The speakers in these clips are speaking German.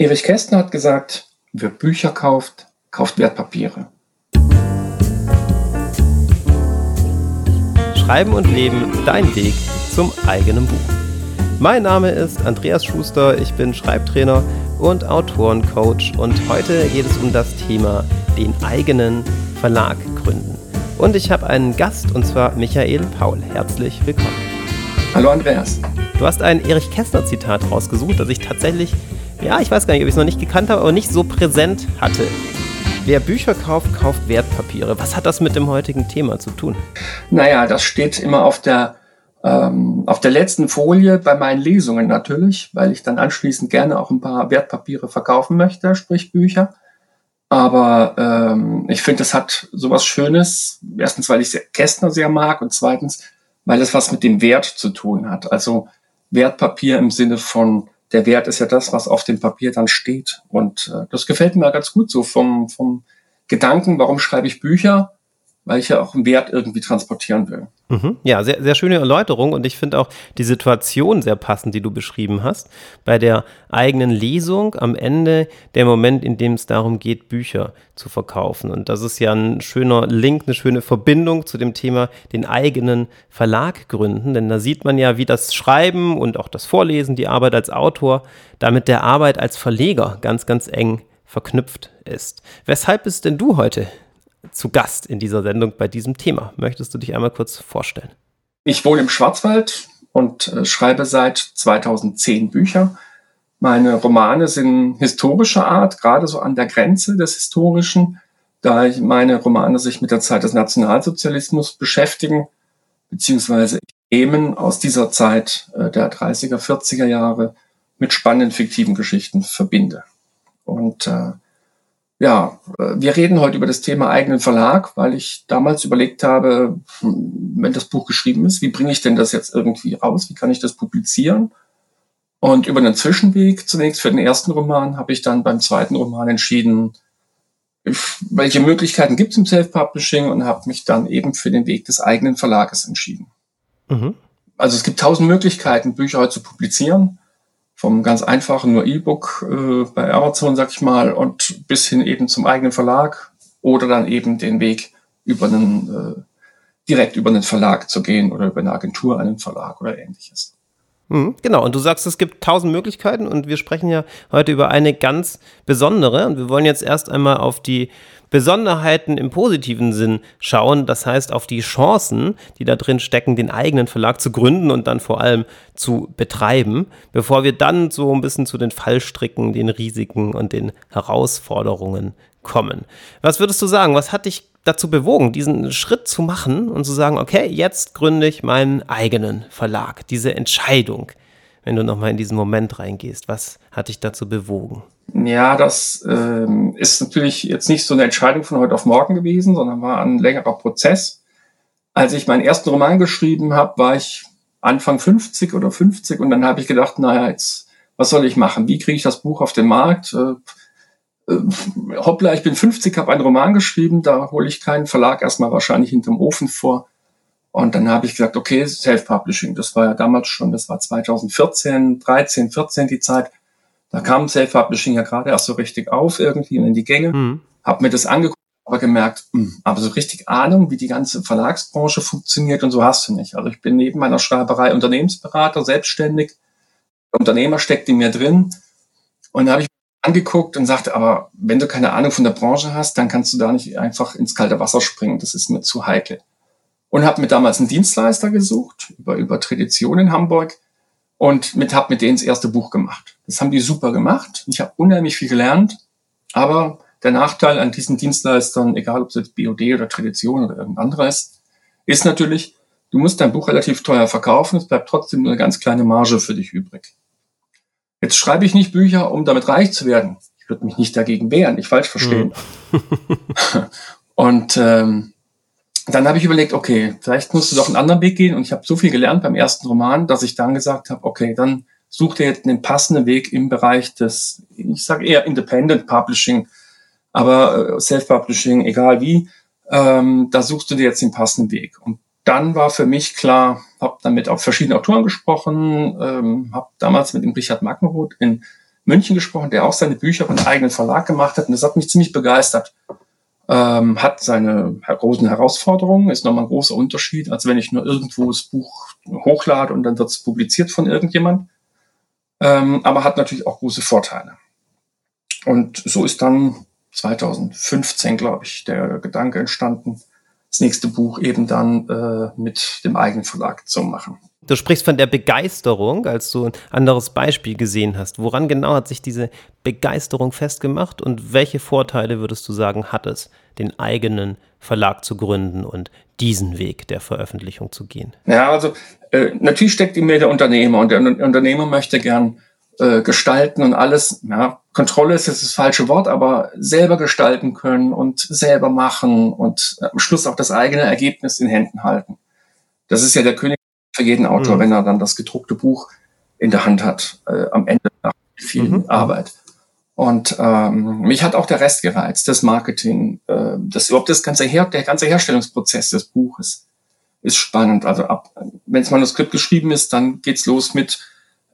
Erich Kästner hat gesagt, wer Bücher kauft, kauft Wertpapiere. Schreiben und Leben, dein Weg zum eigenen Buch. Mein Name ist Andreas Schuster, ich bin Schreibtrainer und Autorencoach und heute geht es um das Thema den eigenen Verlag gründen. Und ich habe einen Gast und zwar Michael Paul. Herzlich willkommen. Hallo Andreas. Du hast ein Erich Kästner Zitat rausgesucht, das ich tatsächlich, ja, ich weiß gar nicht, ob ich es noch nicht gekannt habe, aber nicht so präsent hatte. Wer Bücher kauft, kauft Wertpapiere. Was hat das mit dem heutigen Thema zu tun? Naja, das steht immer auf der, ähm, auf der letzten Folie bei meinen Lesungen natürlich, weil ich dann anschließend gerne auch ein paar Wertpapiere verkaufen möchte, sprich Bücher. Aber ähm, ich finde, es hat sowas Schönes. Erstens, weil ich Kästner sehr mag und zweitens, weil es was mit dem Wert zu tun hat. Also Wertpapier im Sinne von der Wert ist ja das, was auf dem Papier dann steht. Und äh, das gefällt mir ganz gut so vom, vom Gedanken, warum schreibe ich Bücher? Weil ich ja auch einen Wert irgendwie transportieren will. Mhm. Ja, sehr, sehr schöne Erläuterung und ich finde auch die Situation sehr passend, die du beschrieben hast. Bei der eigenen Lesung am Ende der Moment, in dem es darum geht, Bücher zu verkaufen. Und das ist ja ein schöner Link, eine schöne Verbindung zu dem Thema den eigenen Verlag gründen. Denn da sieht man ja, wie das Schreiben und auch das Vorlesen, die Arbeit als Autor, damit der Arbeit als Verleger ganz, ganz eng verknüpft ist. Weshalb bist denn du heute zu Gast in dieser Sendung bei diesem Thema. Möchtest du dich einmal kurz vorstellen? Ich wohne im Schwarzwald und äh, schreibe seit 2010 Bücher. Meine Romane sind historischer Art, gerade so an der Grenze des Historischen, da meine Romane sich mit der Zeit des Nationalsozialismus beschäftigen, beziehungsweise Themen aus dieser Zeit äh, der 30er, 40er Jahre mit spannenden fiktiven Geschichten verbinde. Und äh, ja, äh, wir reden heute über das Thema eigenen Verlag, weil ich damals überlegt habe, hm, wenn das Buch geschrieben ist, wie bringe ich denn das jetzt irgendwie raus? Wie kann ich das publizieren? Und über einen Zwischenweg zunächst für den ersten Roman habe ich dann beim zweiten Roman entschieden, welche Möglichkeiten gibt es im Self-Publishing und habe mich dann eben für den Weg des eigenen Verlages entschieden. Mhm. Also es gibt tausend Möglichkeiten, Bücher heute zu publizieren vom ganz einfachen nur E-Book äh, bei Amazon, sag ich mal, und bis hin eben zum eigenen Verlag oder dann eben den Weg über einen äh, direkt über einen Verlag zu gehen oder über eine Agentur einen Verlag oder ähnliches. Mhm, genau, und du sagst, es gibt tausend Möglichkeiten und wir sprechen ja heute über eine ganz besondere und wir wollen jetzt erst einmal auf die Besonderheiten im positiven Sinn schauen, das heißt auf die Chancen, die da drin stecken, den eigenen Verlag zu gründen und dann vor allem zu betreiben, bevor wir dann so ein bisschen zu den Fallstricken, den Risiken und den Herausforderungen kommen. Was würdest du sagen? Was hat dich dazu bewogen, diesen Schritt zu machen und zu sagen, okay, jetzt gründe ich meinen eigenen Verlag. Diese Entscheidung, wenn du nochmal in diesen Moment reingehst, was hat dich dazu bewogen? Ja, das ähm, ist natürlich jetzt nicht so eine Entscheidung von heute auf morgen gewesen, sondern war ein längerer Prozess. Als ich meinen ersten Roman geschrieben habe, war ich Anfang 50 oder 50 und dann habe ich gedacht, naja, jetzt, was soll ich machen? Wie kriege ich das Buch auf den Markt? Äh, äh, hoppla, ich bin 50, habe einen Roman geschrieben, da hole ich keinen Verlag erstmal wahrscheinlich hinterm Ofen vor. Und dann habe ich gesagt, okay, Self-Publishing, das war ja damals schon, das war 2014, 13, 14 die Zeit da kam Self-Publishing ja gerade erst so richtig auf irgendwie und in die Gänge. Mhm. Hab mir das angeguckt, aber gemerkt, mh, hm, aber so richtig Ahnung, wie die ganze Verlagsbranche funktioniert und so hast du nicht. Also ich bin neben meiner Schreiberei Unternehmensberater, selbstständig. Unternehmer steckt in mir drin. Und da habe ich angeguckt und sagte, aber wenn du keine Ahnung von der Branche hast, dann kannst du da nicht einfach ins kalte Wasser springen. Das ist mir zu heikel. Und habe mir damals einen Dienstleister gesucht über, über Tradition in Hamburg und mit habe mit denen das erste Buch gemacht. Das haben die super gemacht. Ich habe unheimlich viel gelernt, aber der Nachteil an diesen Dienstleistern, egal ob es jetzt BOD oder Tradition oder irgendein anderer ist, ist natürlich, du musst dein Buch relativ teuer verkaufen, es bleibt trotzdem nur eine ganz kleine Marge für dich übrig. Jetzt schreibe ich nicht Bücher, um damit reich zu werden. Ich würde mich nicht dagegen wehren, nicht falsch verstehen. Mhm. und ähm, dann habe ich überlegt, okay, vielleicht musst du doch einen anderen Weg gehen. Und ich habe so viel gelernt beim ersten Roman, dass ich dann gesagt habe, okay, dann such dir jetzt einen passenden Weg im Bereich des, ich sage eher Independent Publishing, aber äh, Self-Publishing, egal wie, ähm, da suchst du dir jetzt den passenden Weg. Und dann war für mich klar, habe damit auch verschiedene Autoren gesprochen, ähm, habe damals mit dem Richard Magneroth in München gesprochen, der auch seine Bücher einen eigenen Verlag gemacht hat. Und das hat mich ziemlich begeistert. Ähm, hat seine großen Herausforderungen, ist nochmal ein großer Unterschied, als wenn ich nur irgendwo das Buch hochlade und dann wird es publiziert von irgendjemand. Ähm, aber hat natürlich auch große Vorteile. Und so ist dann 2015, glaube ich, der Gedanke entstanden, das nächste Buch eben dann äh, mit dem eigenen Verlag zu machen. Du sprichst von der Begeisterung, als du ein anderes Beispiel gesehen hast. Woran genau hat sich diese Begeisterung festgemacht und welche Vorteile würdest du sagen, hat es, den eigenen Verlag zu gründen und diesen Weg der Veröffentlichung zu gehen? Ja, also äh, natürlich steckt in mir der Unternehmer und der Unternehmer möchte gern äh, gestalten und alles, ja, Kontrolle ist jetzt das falsche Wort, aber selber gestalten können und selber machen und am Schluss auch das eigene Ergebnis in Händen halten. Das ist ja der König für jeden Autor, mhm. wenn er dann das gedruckte Buch in der Hand hat, äh, am Ende nach viel mhm. Arbeit. Und ähm, mich hat auch der Rest gereizt, das Marketing, äh, das überhaupt das ganze Her der ganze Herstellungsprozess des Buches ist spannend. Also ab, wenn das Manuskript geschrieben ist, dann geht's los mit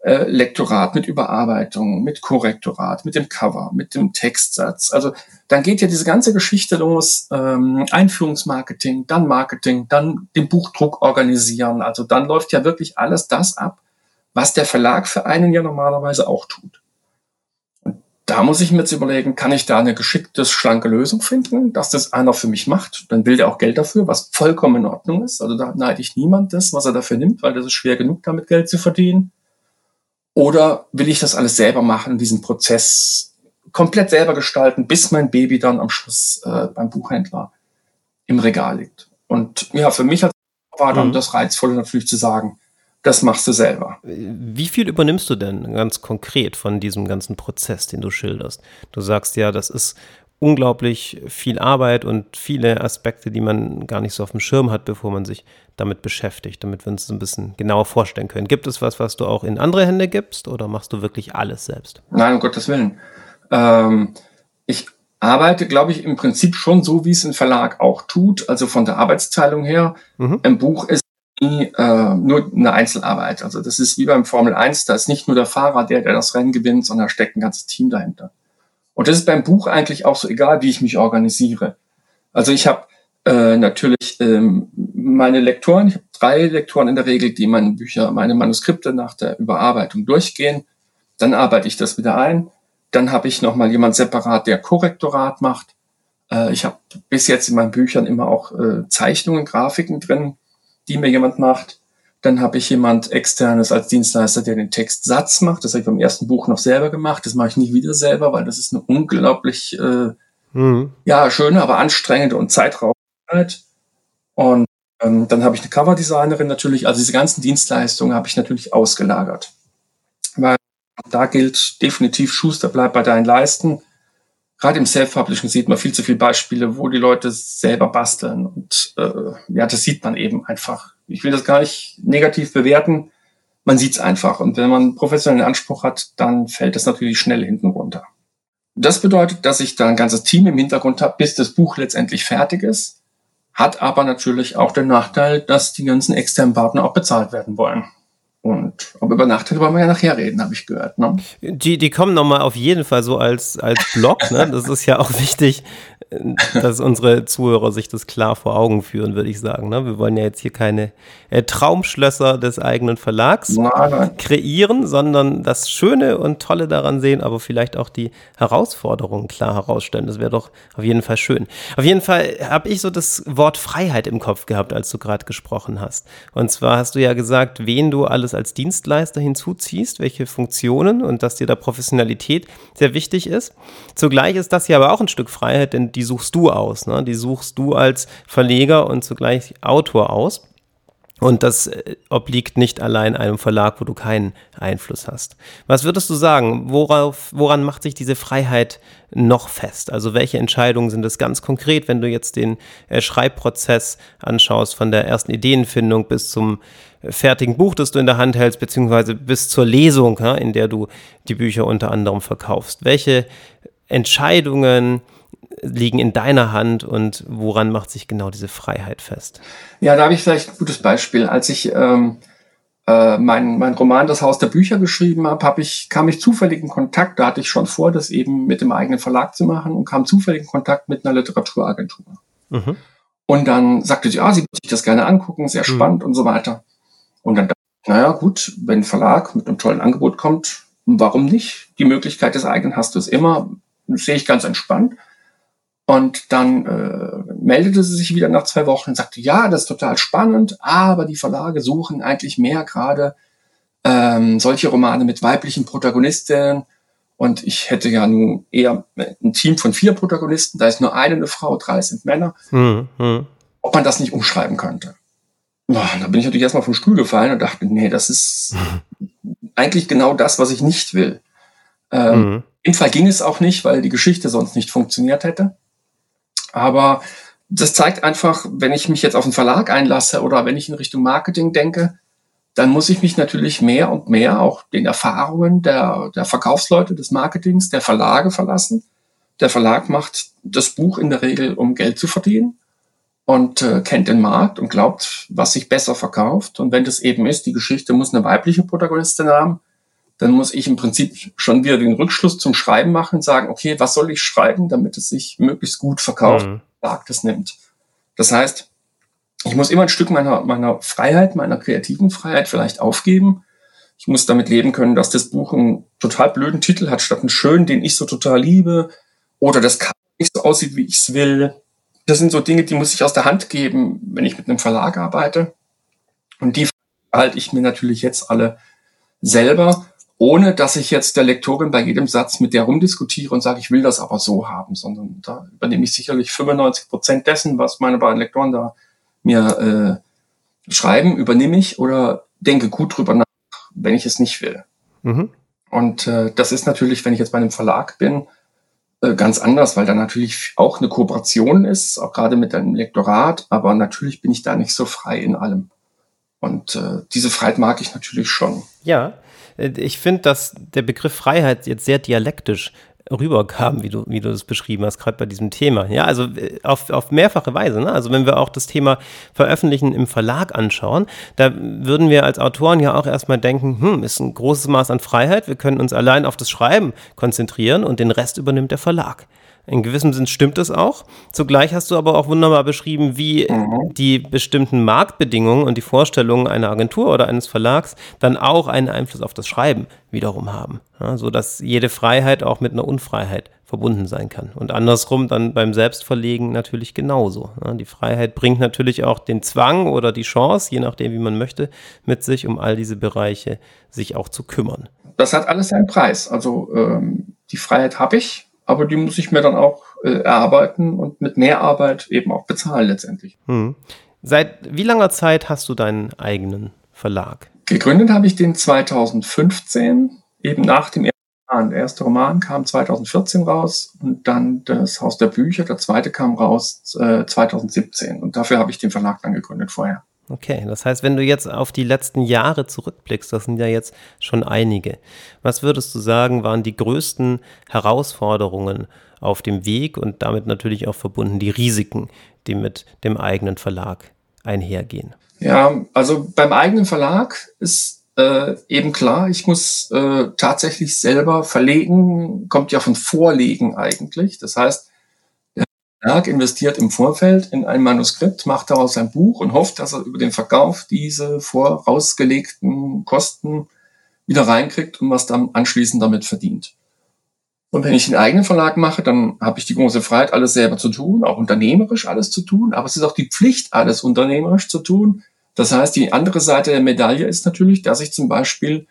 äh, Lektorat, mit Überarbeitung, mit Korrektorat, mit dem Cover, mit dem Textsatz. Also dann geht ja diese ganze Geschichte los, ähm, Einführungsmarketing, dann Marketing, dann den Buchdruck organisieren. Also dann läuft ja wirklich alles das ab, was der Verlag für einen ja normalerweise auch tut. Und da muss ich mir jetzt überlegen, kann ich da eine geschickte, schlanke Lösung finden, dass das einer für mich macht? Dann will der auch Geld dafür, was vollkommen in Ordnung ist. Also da neide ich niemand das, was er dafür nimmt, weil das ist schwer genug, damit Geld zu verdienen. Oder will ich das alles selber machen, diesen Prozess komplett selber gestalten, bis mein Baby dann am Schluss äh, beim Buchhändler im Regal liegt. Und ja, für mich war dann mhm. das Reizvolle natürlich zu sagen, das machst du selber. Wie viel übernimmst du denn ganz konkret von diesem ganzen Prozess, den du schilderst? Du sagst ja, das ist unglaublich viel Arbeit und viele Aspekte, die man gar nicht so auf dem Schirm hat, bevor man sich damit beschäftigt, damit wir uns das ein bisschen genauer vorstellen können. Gibt es was, was du auch in andere Hände gibst oder machst du wirklich alles selbst? Nein, um Gottes Willen. Ähm, ich arbeite, glaube ich, im Prinzip schon so, wie es ein Verlag auch tut, also von der Arbeitsteilung her. Mhm. Ein Buch ist nie äh, nur eine Einzelarbeit. Also das ist wie beim Formel 1, da ist nicht nur der Fahrer der, der das Rennen gewinnt, sondern da steckt ein ganzes Team dahinter. Und das ist beim Buch eigentlich auch so egal, wie ich mich organisiere. Also ich habe äh, natürlich ähm, meine Lektoren, ich habe drei Lektoren in der Regel, die meine Bücher, meine Manuskripte nach der Überarbeitung durchgehen. Dann arbeite ich das wieder ein. Dann habe ich nochmal jemand separat, der Korrektorat macht. Äh, ich habe bis jetzt in meinen Büchern immer auch äh, Zeichnungen, Grafiken drin, die mir jemand macht. Dann habe ich jemand externes als Dienstleister, der den Textsatz macht. Das habe ich beim ersten Buch noch selber gemacht. Das mache ich nie wieder selber, weil das ist eine unglaublich äh, mhm. ja schöne, aber anstrengende und zeitraubende Arbeit. Und ähm, dann habe ich eine Coverdesignerin natürlich. Also diese ganzen Dienstleistungen habe ich natürlich ausgelagert, weil da gilt definitiv Schuster bleibt bei deinen Leisten. Gerade im Self-Publishing sieht man viel zu viele Beispiele, wo die Leute selber basteln und äh, ja, das sieht man eben einfach ich will das gar nicht negativ bewerten. Man sieht es einfach. Und wenn man professionellen Anspruch hat, dann fällt das natürlich schnell hinten runter. Das bedeutet, dass ich da ein ganzes Team im Hintergrund habe, bis das Buch letztendlich fertig ist. Hat aber natürlich auch den Nachteil, dass die ganzen externen Partner auch bezahlt werden wollen. Und aber über Nachteile wollen wir ja nachher reden, habe ich gehört. Ne? Die, die kommen nochmal auf jeden Fall so als, als Blog. Ne? Das ist ja auch wichtig, dass unsere Zuhörer sich das klar vor Augen führen, würde ich sagen. Ne? Wir wollen ja jetzt hier keine äh, Traumschlösser des eigenen Verlags nein, kreieren, sondern das Schöne und Tolle daran sehen, aber vielleicht auch die Herausforderungen klar herausstellen. Das wäre doch auf jeden Fall schön. Auf jeden Fall habe ich so das Wort Freiheit im Kopf gehabt, als du gerade gesprochen hast. Und zwar hast du ja gesagt, wen du alles als Dienstleister hinzuziehst, welche Funktionen und dass dir da Professionalität sehr wichtig ist. Zugleich ist das ja aber auch ein Stück Freiheit, denn die suchst du aus. Ne? Die suchst du als Verleger und zugleich Autor aus. Und das äh, obliegt nicht allein einem Verlag, wo du keinen Einfluss hast. Was würdest du sagen? Worauf, woran macht sich diese Freiheit noch fest? Also welche Entscheidungen sind es ganz konkret, wenn du jetzt den äh, Schreibprozess anschaust, von der ersten Ideenfindung bis zum fertigen Buch, das du in der Hand hältst, beziehungsweise bis zur Lesung, ja, in der du die Bücher unter anderem verkaufst? Welche Entscheidungen liegen in deiner Hand und woran macht sich genau diese Freiheit fest? Ja, da habe ich vielleicht ein gutes Beispiel. Als ich ähm, äh, mein, mein Roman Das Haus der Bücher geschrieben habe, hab ich, kam ich zufällig in Kontakt, da hatte ich schon vor, das eben mit dem eigenen Verlag zu machen und kam zufällig in Kontakt mit einer Literaturagentur. Mhm. Und dann sagte sie, ah, sie würde sich das gerne angucken, sehr mhm. spannend mhm. und so weiter. Und dann dachte ich, naja, gut, wenn ein Verlag mit einem tollen Angebot kommt, warum nicht? Die Möglichkeit des eigenen hast du es immer, sehe ich ganz entspannt. Und dann äh, meldete sie sich wieder nach zwei Wochen und sagte, ja, das ist total spannend, aber die Verlage suchen eigentlich mehr gerade ähm, solche Romane mit weiblichen Protagonistinnen. Und ich hätte ja nun eher ein Team von vier Protagonisten, da ist nur eine eine Frau, drei sind Männer. Mhm. Ob man das nicht umschreiben könnte. Da bin ich natürlich erstmal vom Stuhl gefallen und dachte, nee, das ist eigentlich genau das, was ich nicht will. Ähm, mhm. Im Fall ging es auch nicht, weil die Geschichte sonst nicht funktioniert hätte. Aber das zeigt einfach, wenn ich mich jetzt auf einen Verlag einlasse oder wenn ich in Richtung Marketing denke, dann muss ich mich natürlich mehr und mehr auch den Erfahrungen der, der Verkaufsleute, des Marketings, der Verlage verlassen. Der Verlag macht das Buch in der Regel, um Geld zu verdienen und äh, kennt den Markt und glaubt, was sich besser verkauft. Und wenn das eben ist, die Geschichte muss eine weibliche Protagonistin haben, dann muss ich im Prinzip schon wieder den Rückschluss zum Schreiben machen und sagen, okay, was soll ich schreiben, damit es sich möglichst gut verkauft, mhm. Markt es nimmt. Das heißt, ich muss immer ein Stück meiner, meiner Freiheit, meiner kreativen Freiheit vielleicht aufgeben. Ich muss damit leben können, dass das Buch einen total blöden Titel hat, statt einen schönen, den ich so total liebe. Oder das Cover nicht so aussieht, wie ich es will. Das sind so Dinge, die muss ich aus der Hand geben, wenn ich mit einem Verlag arbeite. Und die halte ich mir natürlich jetzt alle selber ohne dass ich jetzt der Lektorin bei jedem Satz mit der rumdiskutiere und sage, ich will das aber so haben, sondern da übernehme ich sicherlich 95 Prozent dessen, was meine beiden Lektoren da mir äh, schreiben, übernehme ich oder denke gut drüber nach, wenn ich es nicht will. Mhm. Und äh, das ist natürlich, wenn ich jetzt bei einem Verlag bin, ganz anders, weil da natürlich auch eine Kooperation ist, auch gerade mit einem Lektorat, aber natürlich bin ich da nicht so frei in allem. Und äh, diese Freiheit mag ich natürlich schon. Ja, äh, ich finde, dass der Begriff Freiheit jetzt sehr dialektisch rüberkam, wie du, wie du das beschrieben hast, gerade bei diesem Thema. Ja, also äh, auf, auf mehrfache Weise. Ne? Also wenn wir auch das Thema Veröffentlichen im Verlag anschauen, da würden wir als Autoren ja auch erstmal denken, hm, ist ein großes Maß an Freiheit, wir können uns allein auf das Schreiben konzentrieren und den Rest übernimmt der Verlag. In gewissem Sinn stimmt es auch. Zugleich hast du aber auch wunderbar beschrieben, wie mhm. die bestimmten Marktbedingungen und die Vorstellungen einer Agentur oder eines Verlags dann auch einen Einfluss auf das Schreiben wiederum haben. Ja, so dass jede Freiheit auch mit einer Unfreiheit verbunden sein kann. Und andersrum dann beim Selbstverlegen natürlich genauso. Ja, die Freiheit bringt natürlich auch den Zwang oder die Chance, je nachdem, wie man möchte, mit sich, um all diese Bereiche sich auch zu kümmern. Das hat alles seinen Preis. Also ähm, die Freiheit habe ich, aber die muss ich mir dann auch äh, erarbeiten und mit mehr Arbeit eben auch bezahlen letztendlich. Hm. Seit wie langer Zeit hast du deinen eigenen Verlag? Gegründet habe ich den 2015, eben nach dem ersten Roman. Der erste Roman kam 2014 raus und dann das Haus der Bücher, der zweite kam raus äh, 2017 und dafür habe ich den Verlag dann gegründet vorher. Okay, das heißt, wenn du jetzt auf die letzten Jahre zurückblickst, das sind ja jetzt schon einige, was würdest du sagen, waren die größten Herausforderungen auf dem Weg und damit natürlich auch verbunden die Risiken, die mit dem eigenen Verlag einhergehen? Ja, also beim eigenen Verlag ist äh, eben klar, ich muss äh, tatsächlich selber verlegen, kommt ja von Vorlegen eigentlich. Das heißt, Verlag investiert im Vorfeld in ein Manuskript, macht daraus ein Buch und hofft, dass er über den Verkauf diese vorausgelegten Kosten wieder reinkriegt und was dann anschließend damit verdient. Und wenn ich einen eigenen Verlag mache, dann habe ich die große Freiheit, alles selber zu tun, auch unternehmerisch alles zu tun, aber es ist auch die Pflicht, alles unternehmerisch zu tun. Das heißt, die andere Seite der Medaille ist natürlich, dass ich zum Beispiel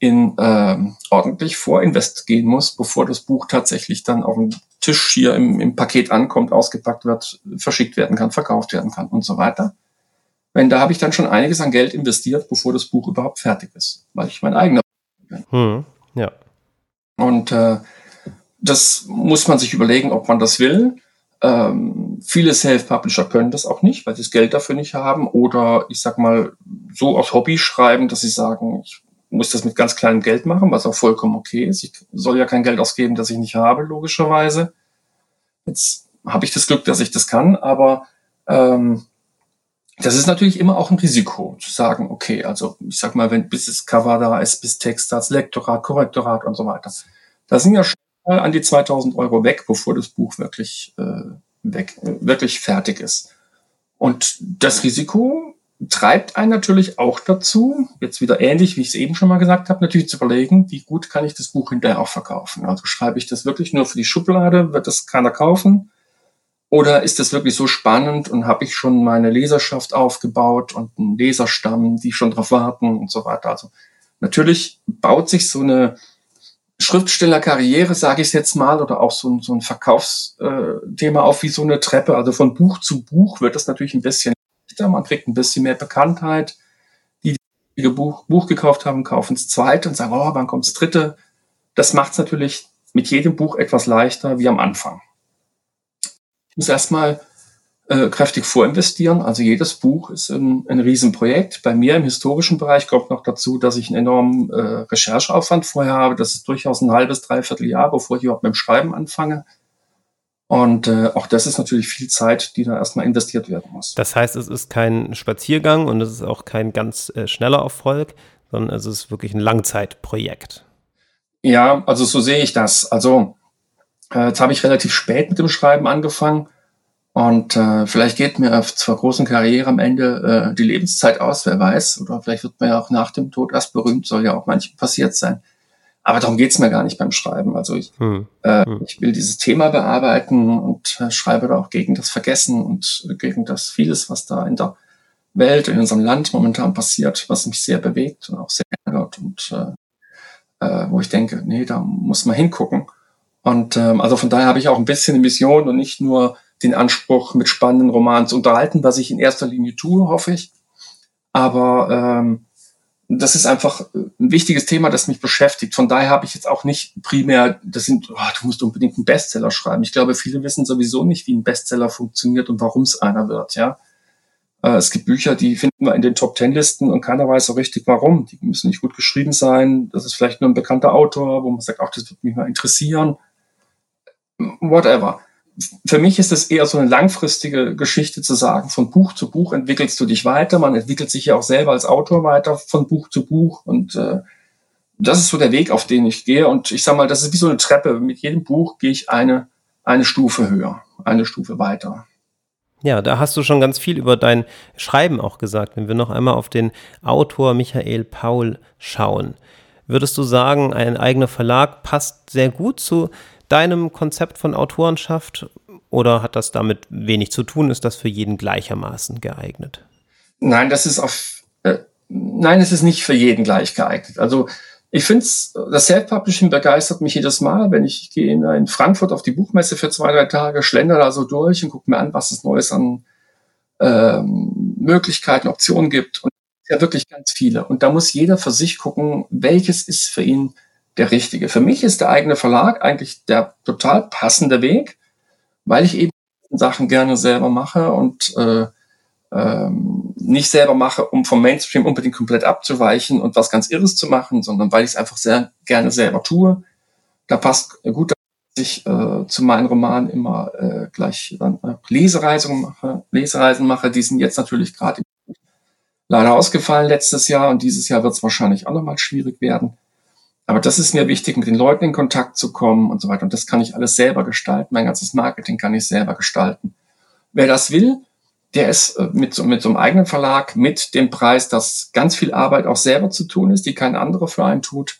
in ähm, ordentlich Vorinvest gehen muss, bevor das Buch tatsächlich dann auf dem Tisch hier im, im Paket ankommt, ausgepackt wird, verschickt werden kann, verkauft werden kann und so weiter. Wenn da habe ich dann schon einiges an Geld investiert, bevor das Buch überhaupt fertig ist, weil ich mein eigener bin. Hm, ja. Und äh, das muss man sich überlegen, ob man das will. Ähm, viele Self-Publisher können das auch nicht, weil sie das Geld dafür nicht haben oder ich sag mal so aus Hobby schreiben, dass sie sagen, ich muss das mit ganz kleinem Geld machen, was auch vollkommen okay ist. Ich soll ja kein Geld ausgeben, das ich nicht habe, logischerweise. Jetzt habe ich das Glück, dass ich das kann, aber ähm, das ist natürlich immer auch ein Risiko, zu sagen, okay, also ich sag mal, wenn bis das Cover da ist, bis Text da Lektorat, Korrektorat und so weiter. Da sind ja schon mal an die 2000 Euro weg, bevor das Buch wirklich, äh, weg, äh, wirklich fertig ist. Und das Risiko treibt einen natürlich auch dazu, jetzt wieder ähnlich, wie ich es eben schon mal gesagt habe, natürlich zu überlegen, wie gut kann ich das Buch hinterher auch verkaufen. Also schreibe ich das wirklich nur für die Schublade, wird das keiner kaufen? Oder ist das wirklich so spannend und habe ich schon meine Leserschaft aufgebaut und einen Leserstamm, die schon drauf warten und so weiter. Also natürlich baut sich so eine Schriftstellerkarriere, sage ich jetzt mal, oder auch so ein, so ein Verkaufsthema auf wie so eine Treppe. Also von Buch zu Buch wird das natürlich ein bisschen man kriegt ein bisschen mehr Bekanntheit. Die, die Buch, Buch gekauft haben, kaufen das zweite und sagen, oh, wann kommt das dritte? Das macht es natürlich mit jedem Buch etwas leichter wie am Anfang muss erstmal äh, kräftig vorinvestieren. Also jedes Buch ist ein, ein Riesenprojekt. Bei mir im historischen Bereich kommt noch dazu, dass ich einen enormen äh, Rechercheaufwand vorher habe. Das ist durchaus ein halbes, dreiviertel Jahr, bevor ich überhaupt mit dem Schreiben anfange. Und äh, auch das ist natürlich viel Zeit, die da erstmal investiert werden muss. Das heißt, es ist kein Spaziergang und es ist auch kein ganz äh, schneller Erfolg, sondern es ist wirklich ein Langzeitprojekt. Ja, also so sehe ich das. Also äh, jetzt habe ich relativ spät mit dem Schreiben angefangen und äh, vielleicht geht mir auf zur großen Karriere am Ende äh, die Lebenszeit aus, wer weiß. Oder vielleicht wird man ja auch nach dem Tod erst berühmt, soll ja auch manchmal passiert sein. Aber darum geht's mir gar nicht beim Schreiben. Also ich, hm. Äh, hm. ich will dieses Thema bearbeiten und äh, schreibe da auch gegen das Vergessen und gegen das vieles, was da in der Welt, in unserem Land momentan passiert, was mich sehr bewegt und auch sehr ärgert und äh, äh, wo ich denke, nee, da muss man hingucken. Und ähm, also von daher habe ich auch ein bisschen eine Mission und nicht nur den Anspruch, mit spannenden Romanen zu unterhalten, was ich in erster Linie tue, hoffe ich. Aber ähm, das ist einfach ein wichtiges Thema, das mich beschäftigt. Von daher habe ich jetzt auch nicht primär, das sind, oh, du musst unbedingt einen Bestseller schreiben. Ich glaube, viele wissen sowieso nicht, wie ein Bestseller funktioniert und warum es einer wird, ja. Äh, es gibt Bücher, die finden wir in den Top Ten Listen und keiner weiß so richtig warum. Die müssen nicht gut geschrieben sein. Das ist vielleicht nur ein bekannter Autor, wo man sagt, auch das wird mich mal interessieren whatever. Für mich ist es eher so eine langfristige Geschichte zu sagen, von Buch zu Buch entwickelst du dich weiter. Man entwickelt sich ja auch selber als Autor weiter von Buch zu Buch und äh, das ist so der Weg, auf den ich gehe. Und ich sage mal, das ist wie so eine Treppe. Mit jedem Buch gehe ich eine, eine Stufe höher, eine Stufe weiter. Ja, da hast du schon ganz viel über dein Schreiben auch gesagt. Wenn wir noch einmal auf den Autor Michael Paul schauen, würdest du sagen, ein eigener Verlag passt sehr gut zu deinem Konzept von Autorenschaft oder hat das damit wenig zu tun? Ist das für jeden gleichermaßen geeignet? Nein, das ist auf, äh, nein, es ist nicht für jeden gleich geeignet. Also ich finde das Self-Publishing begeistert mich jedes Mal, wenn ich, gehe in, in, Frankfurt auf die Buchmesse für zwei, drei Tage, schlender da so durch und gucke mir an, was es Neues an ähm, Möglichkeiten, Optionen gibt. Und ja wirklich ganz viele. Und da muss jeder für sich gucken, welches ist für ihn der richtige. Für mich ist der eigene Verlag eigentlich der total passende Weg, weil ich eben Sachen gerne selber mache und äh, ähm, nicht selber mache, um vom Mainstream unbedingt komplett abzuweichen und was ganz Irres zu machen, sondern weil ich es einfach sehr gerne selber tue. Da passt gut, dass ich äh, zu meinen Romanen immer äh, gleich dann äh, Lesereisen mache. Lesereisen mache, die sind jetzt natürlich gerade leider ausgefallen letztes Jahr und dieses Jahr wird es wahrscheinlich auch nochmal schwierig werden. Aber das ist mir wichtig, mit den Leuten in Kontakt zu kommen und so weiter. Und das kann ich alles selber gestalten. Mein ganzes Marketing kann ich selber gestalten. Wer das will, der ist äh, mit so, mit so einem eigenen Verlag mit dem Preis, dass ganz viel Arbeit auch selber zu tun ist, die kein anderer für einen tut,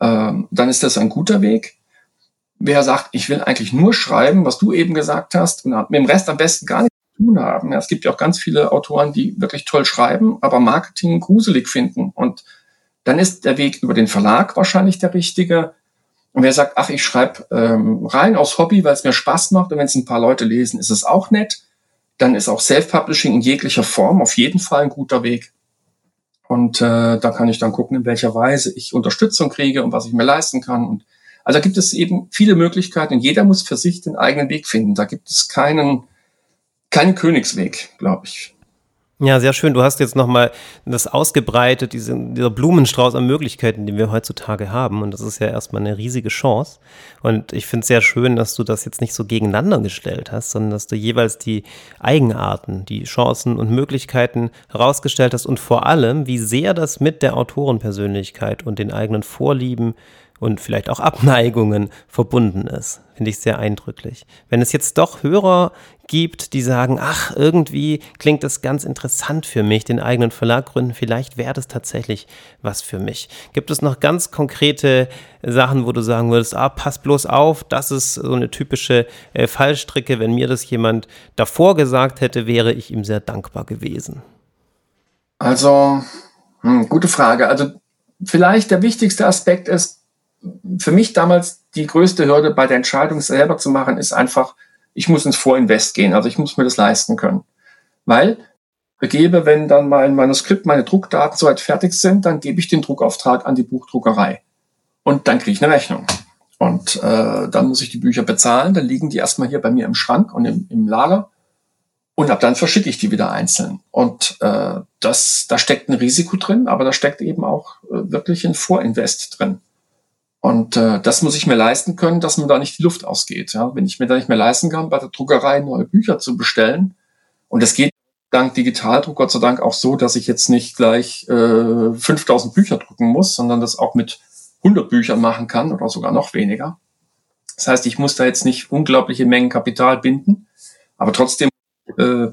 ähm, dann ist das ein guter Weg. Wer sagt, ich will eigentlich nur schreiben, was du eben gesagt hast, und mit dem Rest am besten gar nichts zu tun haben. Ja, es gibt ja auch ganz viele Autoren, die wirklich toll schreiben, aber Marketing gruselig finden und dann ist der Weg über den Verlag wahrscheinlich der richtige. Und wer sagt, ach, ich schreibe ähm, rein aus Hobby, weil es mir Spaß macht und wenn es ein paar Leute lesen, ist es auch nett, dann ist auch Self-Publishing in jeglicher Form auf jeden Fall ein guter Weg. Und äh, da kann ich dann gucken, in welcher Weise ich Unterstützung kriege und was ich mir leisten kann. Und also gibt es eben viele Möglichkeiten und jeder muss für sich den eigenen Weg finden. Da gibt es keinen, keinen Königsweg, glaube ich. Ja, sehr schön. Du hast jetzt nochmal das ausgebreitet, diese, dieser Blumenstrauß an Möglichkeiten, den wir heutzutage haben. Und das ist ja erstmal eine riesige Chance. Und ich finde es sehr schön, dass du das jetzt nicht so gegeneinander gestellt hast, sondern dass du jeweils die Eigenarten, die Chancen und Möglichkeiten herausgestellt hast und vor allem, wie sehr das mit der Autorenpersönlichkeit und den eigenen Vorlieben und vielleicht auch Abneigungen verbunden ist. Finde ich sehr eindrücklich. Wenn es jetzt doch Hörer gibt, die sagen, ach, irgendwie klingt das ganz interessant für mich, den eigenen Verlag gründen, vielleicht wäre das tatsächlich was für mich. Gibt es noch ganz konkrete Sachen, wo du sagen würdest, ah, pass bloß auf, das ist so eine typische äh, Fallstricke. Wenn mir das jemand davor gesagt hätte, wäre ich ihm sehr dankbar gewesen. Also, hm, gute Frage. Also vielleicht der wichtigste Aspekt ist, für mich damals die größte Hürde bei der Entscheidung selber zu machen, ist einfach, ich muss ins Vorinvest gehen. Also ich muss mir das leisten können. Weil begebe, wenn dann mein Manuskript, meine Druckdaten soweit fertig sind, dann gebe ich den Druckauftrag an die Buchdruckerei. Und dann kriege ich eine Rechnung. Und äh, dann muss ich die Bücher bezahlen. Dann liegen die erstmal hier bei mir im Schrank und im, im Lager. Und ab dann verschicke ich die wieder einzeln. Und äh, das, da steckt ein Risiko drin, aber da steckt eben auch äh, wirklich ein Vorinvest drin. Und äh, das muss ich mir leisten können, dass mir da nicht die Luft ausgeht. Ja? Wenn ich mir da nicht mehr leisten kann, bei der Druckerei neue Bücher zu bestellen, und es geht dank Digitaldruck Gott sei Dank auch so, dass ich jetzt nicht gleich äh, 5000 Bücher drucken muss, sondern das auch mit 100 Büchern machen kann oder sogar noch weniger. Das heißt, ich muss da jetzt nicht unglaubliche Mengen Kapital binden, aber trotzdem äh,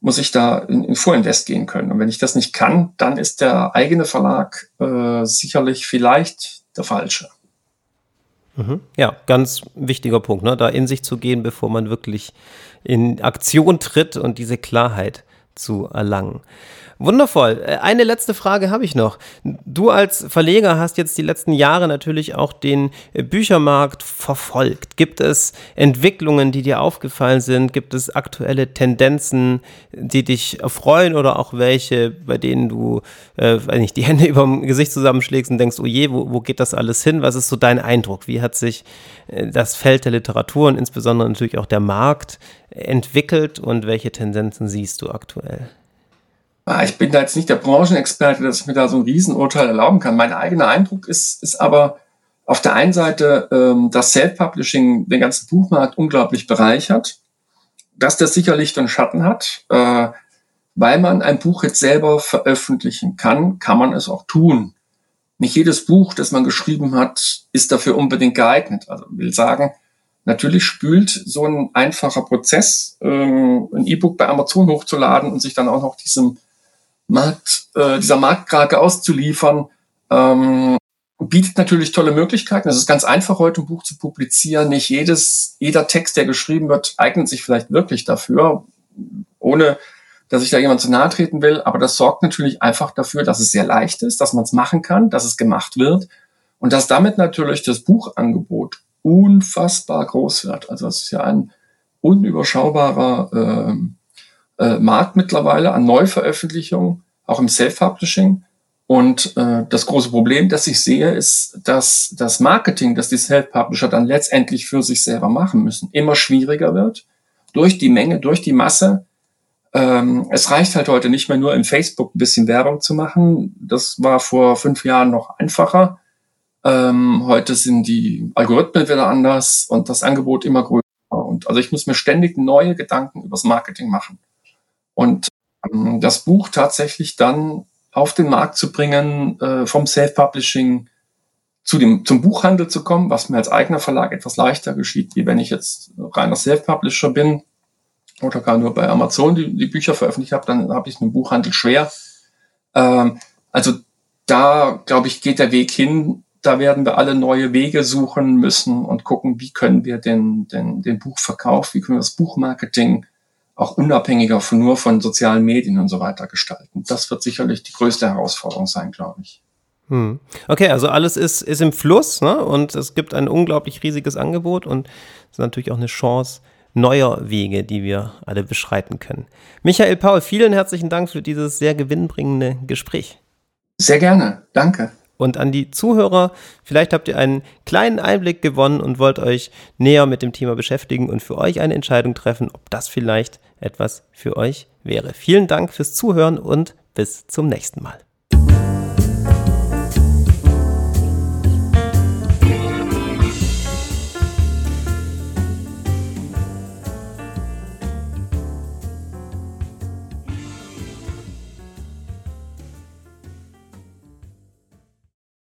muss ich da in, in Vorinvest gehen können. Und wenn ich das nicht kann, dann ist der eigene Verlag äh, sicherlich vielleicht der falsche. Mhm. Ja, ganz wichtiger Punkt, ne? da in sich zu gehen, bevor man wirklich in Aktion tritt und diese Klarheit zu erlangen. Wundervoll. Äh, eine letzte Frage habe ich noch. Du als Verleger hast jetzt die letzten Jahre natürlich auch den äh, Büchermarkt verfolgt. Gibt es Entwicklungen, die dir aufgefallen sind? Gibt es aktuelle Tendenzen, die dich erfreuen oder auch welche, bei denen du äh, nicht, die Hände über dem Gesicht zusammenschlägst und denkst, oh je, wo, wo geht das alles hin? Was ist so dein Eindruck? Wie hat sich äh, das Feld der Literatur und insbesondere natürlich auch der Markt entwickelt und welche Tendenzen siehst du aktuell? Ah, ich bin da jetzt nicht der Branchenexperte, dass ich mir da so ein Riesenurteil erlauben kann. Mein eigener Eindruck ist, ist aber auf der einen Seite, ähm, dass Self-Publishing den ganzen Buchmarkt unglaublich bereichert, dass das sicher Licht und Schatten hat. Äh, weil man ein Buch jetzt selber veröffentlichen kann, kann man es auch tun. Nicht jedes Buch, das man geschrieben hat, ist dafür unbedingt geeignet. Also will sagen, natürlich spült so ein einfacher Prozess, ähm, ein E-Book bei Amazon hochzuladen und sich dann auch noch diesem Markt, äh, dieser Marktkrake auszuliefern, ähm, bietet natürlich tolle Möglichkeiten. Es ist ganz einfach, heute ein Buch zu publizieren. Nicht jedes, jeder Text, der geschrieben wird, eignet sich vielleicht wirklich dafür, ohne dass ich da jemand zu nahe treten will. Aber das sorgt natürlich einfach dafür, dass es sehr leicht ist, dass man es machen kann, dass es gemacht wird und dass damit natürlich das Buchangebot unfassbar groß wird. Also es ist ja ein unüberschaubarer äh, äh, Markt mittlerweile an Neuveröffentlichungen, auch im Self-Publishing. Und äh, das große Problem, das ich sehe, ist, dass das Marketing, das die Self-Publisher dann letztendlich für sich selber machen müssen, immer schwieriger wird. Durch die Menge, durch die Masse. Ähm, es reicht halt heute nicht mehr nur im Facebook ein bisschen Werbung zu machen. Das war vor fünf Jahren noch einfacher. Ähm, heute sind die Algorithmen wieder anders und das Angebot immer größer. Und also ich muss mir ständig neue Gedanken übers Marketing machen. Und ähm, das Buch tatsächlich dann auf den Markt zu bringen, äh, vom Self-Publishing zu dem, zum Buchhandel zu kommen, was mir als eigener Verlag etwas leichter geschieht, wie wenn ich jetzt reiner Self-Publisher bin oder gar nur bei Amazon die, die Bücher veröffentlicht habe, dann habe ich einen Buchhandel schwer. Ähm, also da, glaube ich, geht der Weg hin, da werden wir alle neue Wege suchen müssen und gucken, wie können wir den, den, den Buchverkauf, wie können wir das Buchmarketing auch unabhängiger von nur von sozialen Medien und so weiter gestalten. Das wird sicherlich die größte Herausforderung sein, glaube ich. Hm. Okay, also alles ist, ist im Fluss ne? und es gibt ein unglaublich riesiges Angebot und es ist natürlich auch eine Chance neuer Wege, die wir alle beschreiten können. Michael Paul, vielen herzlichen Dank für dieses sehr gewinnbringende Gespräch. Sehr gerne, danke. Und an die Zuhörer, vielleicht habt ihr einen kleinen Einblick gewonnen und wollt euch näher mit dem Thema beschäftigen und für euch eine Entscheidung treffen, ob das vielleicht etwas für euch wäre. Vielen Dank fürs Zuhören und bis zum nächsten Mal.